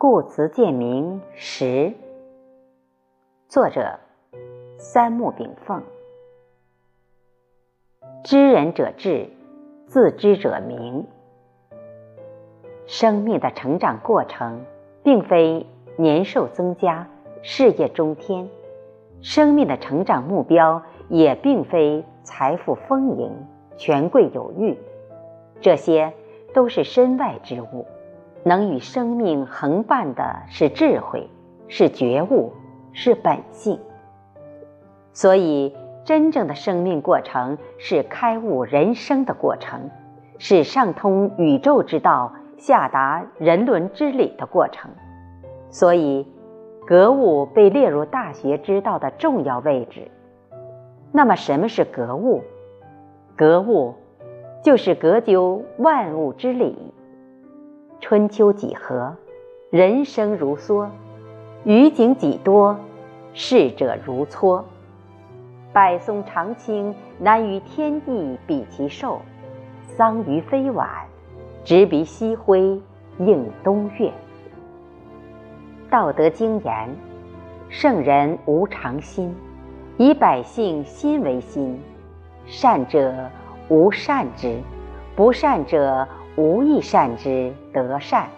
故辞鉴明十，作者三木炳凤。知人者智，自知者明。生命的成长过程，并非年寿增加、事业中天；生命的成长目标，也并非财富丰盈、权贵有欲。这些都是身外之物。能与生命横伴的是智慧，是觉悟，是本性。所以，真正的生命过程是开悟人生的过程，是上通宇宙之道、下达人伦之理的过程。所以，格物被列入大学之道的重要位置。那么，什么是格物？格物，就是格究万物之理。春秋几何，人生如梭；余景几多，逝者如磋。百松长青，难与天地比其寿；桑榆非晚，直逼西辉映东月。道德经言：圣人无常心，以百姓心为心。善者无善之，不善者。无亦善之得善，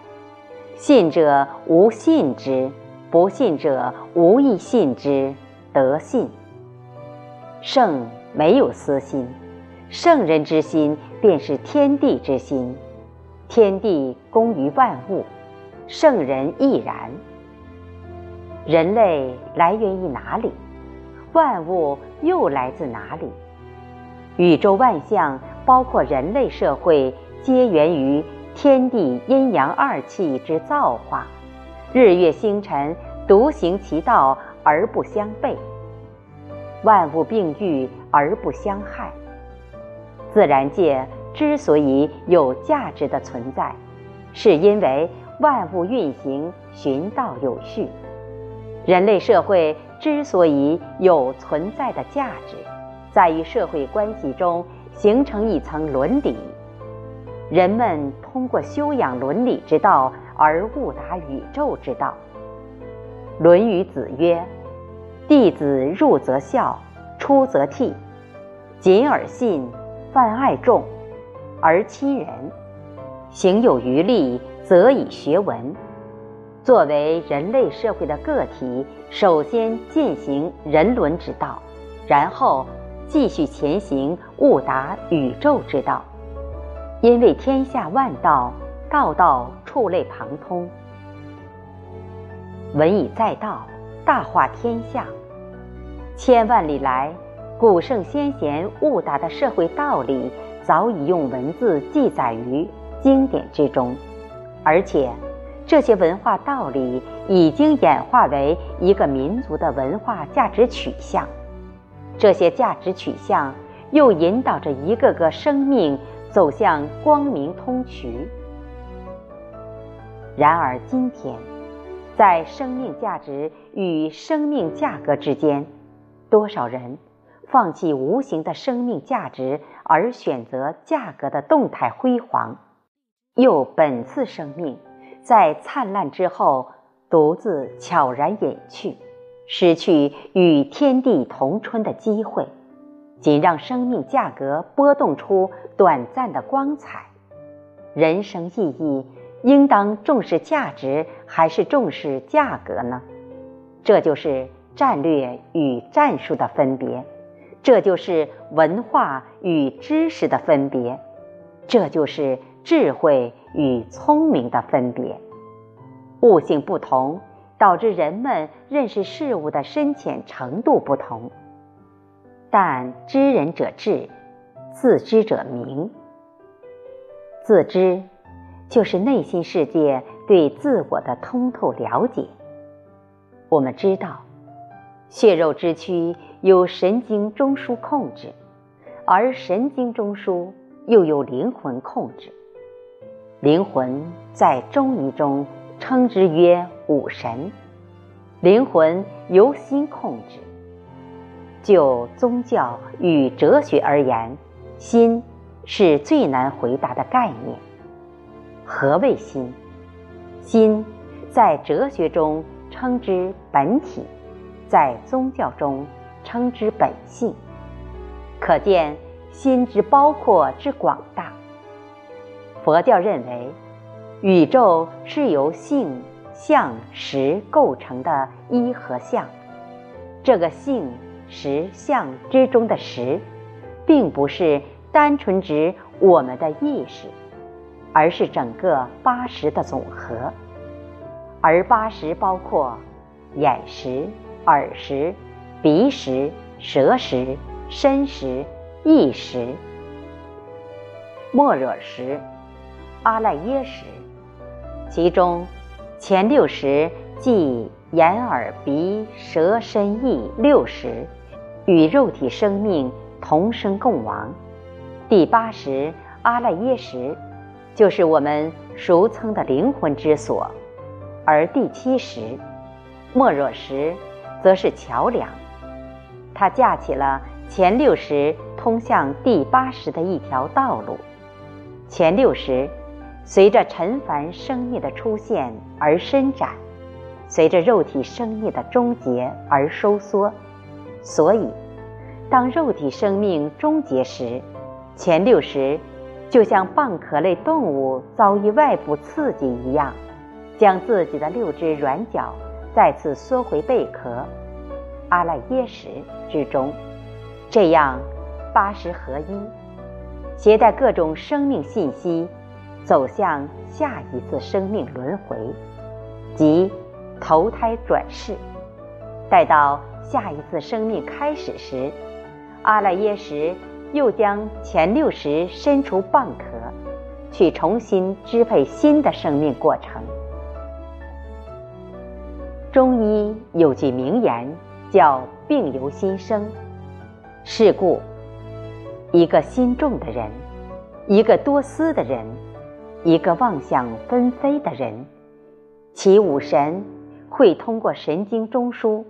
信者无信之，不信者无亦信之得信。圣没有私心，圣人之心便是天地之心，天地公于万物，圣人亦然。人类来源于哪里？万物又来自哪里？宇宙万象，包括人类社会。皆源于天地阴阳二气之造化，日月星辰独行其道而不相悖，万物并育而不相害。自然界之所以有价值的存在，是因为万物运行循道有序；人类社会之所以有存在的价值，在于社会关系中形成一层伦理。人们通过修养伦理之道而悟达宇宙之道。《论语》子曰：“弟子入则孝，出则悌，谨而信，泛爱众，而亲仁，行有余力，则以学文。”作为人类社会的个体，首先践行人伦之道，然后继续前行，悟达宇宙之道。因为天下万道，道道触类旁通。文以载道，大化天下。千万里来，古圣先贤悟达的社会道理，早已用文字记载于经典之中，而且这些文化道理已经演化为一个民族的文化价值取向。这些价值取向又引导着一个个生命。走向光明通衢。然而今天，在生命价值与生命价格之间，多少人放弃无形的生命价值，而选择价格的动态辉煌，又本次生命在灿烂之后独自悄然隐去，失去与天地同春的机会。仅让生命价格波动出短暂的光彩，人生意义应当重视价值还是重视价格呢？这就是战略与战术的分别，这就是文化与知识的分别，这就是智慧与聪明的分别。悟性不同，导致人们认识事物的深浅程度不同。但知人者智，自知者明。自知，就是内心世界对自我的通透了解。我们知道，血肉之躯由神经中枢控制，而神经中枢又由灵魂控制。灵魂在中医中称之曰五神，灵魂由心控制。就宗教与哲学而言，心是最难回答的概念。何谓心？心在哲学中称之本体，在宗教中称之本性。可见心之包括之广大。佛教认为，宇宙是由性、相、识构成的一和相。这个性、识、相之中的识，并不是单纯指我们的意识，而是整个八识的总和。而八识包括眼识、耳识、鼻识、舌识。身识、意识、莫惹识、阿赖耶识，其中前六识即眼、耳、鼻、舌、身、意六识，与肉体生命同生共亡。第八识阿赖耶识，就是我们俗称的灵魂之所，而第七识莫若识，则是桥梁，它架起了。前六识通向第八识的一条道路，前六识随着尘凡生命的出现而伸展，随着肉体生命的终结而收缩。所以，当肉体生命终结时，前六识就像蚌壳类动物遭遇外部刺激一样，将自己的六只软脚再次缩回贝壳阿赖耶识之中。这样，八识合一，携带各种生命信息，走向下一次生命轮回，即投胎转世。待到下一次生命开始时，阿赖耶识又将前六识伸出蚌壳，去重新支配新的生命过程。中医有句名言，叫“病由心生”。是故，一个心重的人，一个多思的人，一个妄想纷飞的人，其五神会通过神经中枢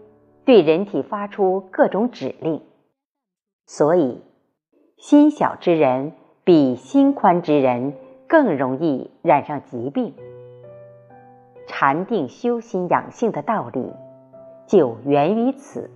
对人体发出各种指令。所以，心小之人比心宽之人更容易染上疾病。禅定修心养性的道理，就源于此。